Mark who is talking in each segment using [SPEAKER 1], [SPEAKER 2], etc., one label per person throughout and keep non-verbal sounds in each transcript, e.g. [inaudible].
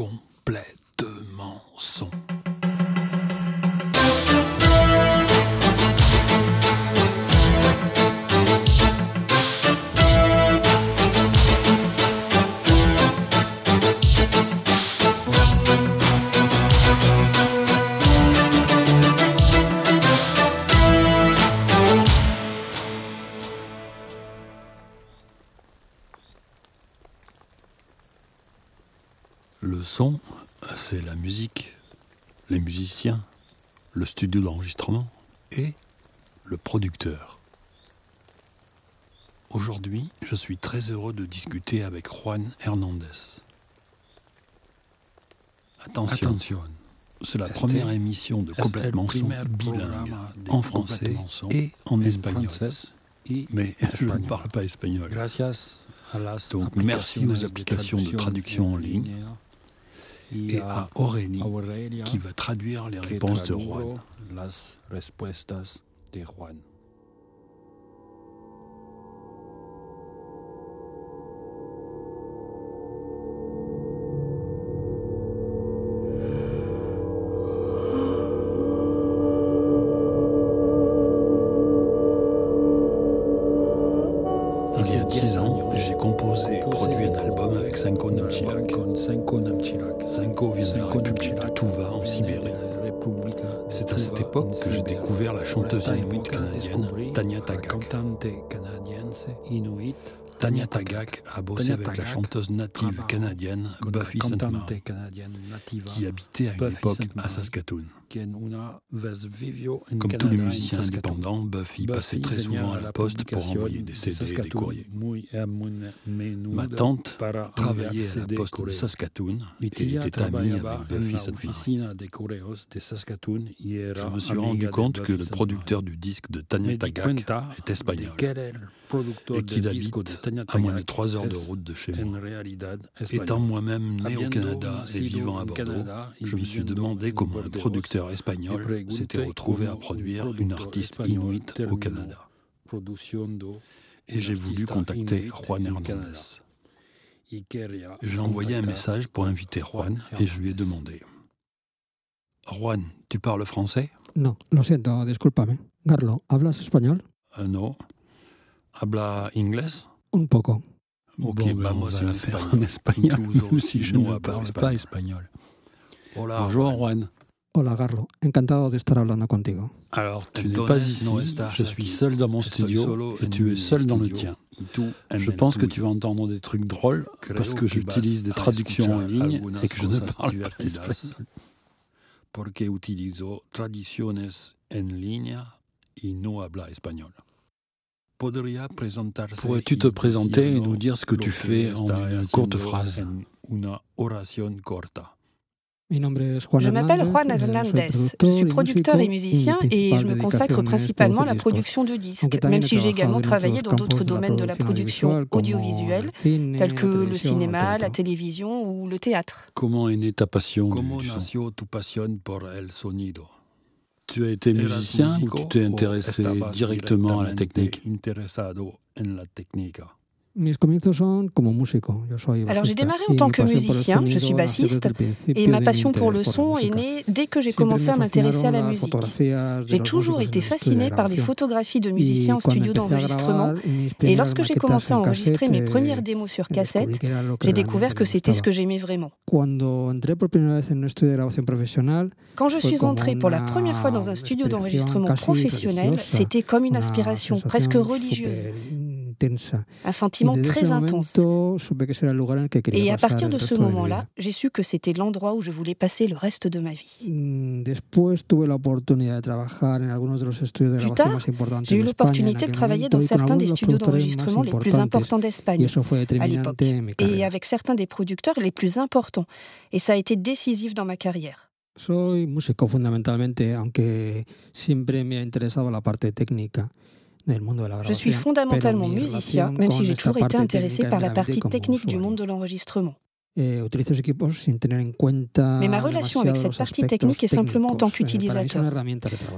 [SPEAKER 1] complètement son. Le son, c'est la musique, les musiciens, le studio d'enregistrement et le producteur. Aujourd'hui, je suis très heureux de discuter avec Juan Hernandez. Attention, c'est la première émission de complètement son bilingue en français et en espagnol. Mais [laughs] je ne parle pas espagnol. Donc merci aux applications de traduction en ligne et à Aurélie qui va traduire les réponses de Juan. J'ai composé et produit un album avec Sanko Namchilak.
[SPEAKER 2] Con Senko Namchilak.
[SPEAKER 1] Sanko vient de la République de Tuva en Sibérie. C'est à cette époque que j'ai découvert la chanteuse inuit canadienne Tanya Tagak. Tanya Tagak a bossé avec la chanteuse native canadienne Buffy
[SPEAKER 2] nativa.
[SPEAKER 1] qui habitait à une époque à. Saskatoon. Comme tous les musiciens indépendants, Buffy passait très souvent à la poste pour envoyer des
[SPEAKER 2] de
[SPEAKER 1] CD et des courriers. Ma tante travaillait à la poste de. Saskatoon et était amie avec Buffy
[SPEAKER 2] la
[SPEAKER 1] Sainte-Marie. Je me suis rendu compte que le producteur du disque de
[SPEAKER 2] di
[SPEAKER 1] Tagak est espagnol. et qu'il habite à moins de
[SPEAKER 2] Tagak
[SPEAKER 1] 3 heures de route de chez moi. Étant moi-même né au Canada et vivant à Bordeaux, je me suis demandé
[SPEAKER 2] en
[SPEAKER 1] comment un producteur espagnol s'était retrouvé à produire une artiste
[SPEAKER 2] espagnol
[SPEAKER 1] inuit au Canada. Et j'ai voulu contacter Juan Hernandez. J'ai envoyé un message pour inviter Juan et je lui ai demandé. Juan, tu parles français?
[SPEAKER 3] No, lo siento, discúlpame. Garlo, ¿hablas español?
[SPEAKER 1] Euh, Non. Habla inglés?
[SPEAKER 3] Un poco.
[SPEAKER 1] Ok,
[SPEAKER 2] Bon,
[SPEAKER 1] bah
[SPEAKER 2] ben,
[SPEAKER 1] moi
[SPEAKER 2] on
[SPEAKER 1] c'est
[SPEAKER 2] va
[SPEAKER 1] en
[SPEAKER 2] la faire en espagnol, même si je
[SPEAKER 1] non
[SPEAKER 2] ne parle
[SPEAKER 1] espagnol.
[SPEAKER 2] pas espagnol.
[SPEAKER 1] Hola,
[SPEAKER 2] Bonjour Juan.
[SPEAKER 3] Hola, Garlo. Encantado de estar hablando contigo.
[SPEAKER 1] Alors, tu
[SPEAKER 2] n'es pas ici,
[SPEAKER 1] ici,
[SPEAKER 2] je suis seul dans mon studio et tu es seul dans le tien. Je pense que tu vas entendre des trucs drôles parce que j'utilise des traductions en ligne et que je ne parle pas espagnol.
[SPEAKER 1] Porque utilizo traducciones en línea y no habla español.
[SPEAKER 2] Pourrais-tu te présenter et nous dire ce que tu fais en une courte phrase?
[SPEAKER 4] Je m'appelle Juan Hernández. Je suis producteur et musicien et je me consacre principalement à la production de disques, même si j'ai également
[SPEAKER 3] en
[SPEAKER 4] travaillé dans d'autres domaines de la production audiovisuelle, tels que le cinéma, la télévision ou le théâtre.
[SPEAKER 2] Comment est née ta passion
[SPEAKER 1] Comment
[SPEAKER 2] du son
[SPEAKER 1] nació tu pasión por el sonido?
[SPEAKER 2] Tu as été
[SPEAKER 1] ¿Eras
[SPEAKER 2] musicien ou tu t'es intéressé directement à la technique?
[SPEAKER 1] Interesado en la técnica?
[SPEAKER 3] Mis comienzos son como músico. Yo soy
[SPEAKER 4] Alors, j'ai démarré en tant que musicien, je suis bassiste, Et ma passion pour le son est née dès que j'ai commencé
[SPEAKER 3] me
[SPEAKER 4] à m'intéresser à la musique. J'ai toujours été fascinée par les photographies de musiciens en studio d'enregistrement. Et lorsque j'ai commencé à
[SPEAKER 3] en
[SPEAKER 4] enregistrer mes
[SPEAKER 3] cassette,
[SPEAKER 4] premières démos sur cassette, j'ai découvert que c'était ce que j'aimais vraiment.
[SPEAKER 3] Entré
[SPEAKER 4] Quand je suis
[SPEAKER 3] como
[SPEAKER 4] entrée pour la première fois dans un studio d'enregistrement professionnel, c'était comme une
[SPEAKER 3] sensación
[SPEAKER 4] presque religieuse,
[SPEAKER 3] intensa.
[SPEAKER 4] un sentiment très intense. Et à partir de ce moment-là, j'ai su que c'était l'endroit où je voulais passer le reste de ma vie.
[SPEAKER 3] Mm,
[SPEAKER 4] Plus tard, J'ai eu l'opportunité de travailler dans certains des studios d'enregistrement les plus importants d'Espagne.
[SPEAKER 3] en mi
[SPEAKER 4] Et avec certains des producteurs les plus importants. Et ça a été décisif dans ma carrière.
[SPEAKER 3] Soy músico fundamentalmente, aunque siempre me ha interesado la parte técnica
[SPEAKER 4] Je suis fondamentalement
[SPEAKER 3] pero mi
[SPEAKER 4] musicien, même si j'ai toujours été intéressé par la partie technique du monde de l'enregistrement. Mais ma relation avec cette partie technique est simplement en tant.
[SPEAKER 3] Eh,
[SPEAKER 4] qu'utilisateur.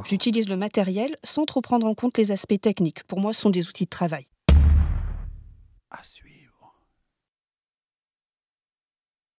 [SPEAKER 4] J'utilise le matériel sans trop prendre en compte les aspects techniques. Pour moi, ce sont des outils de travail.
[SPEAKER 1] À suivre.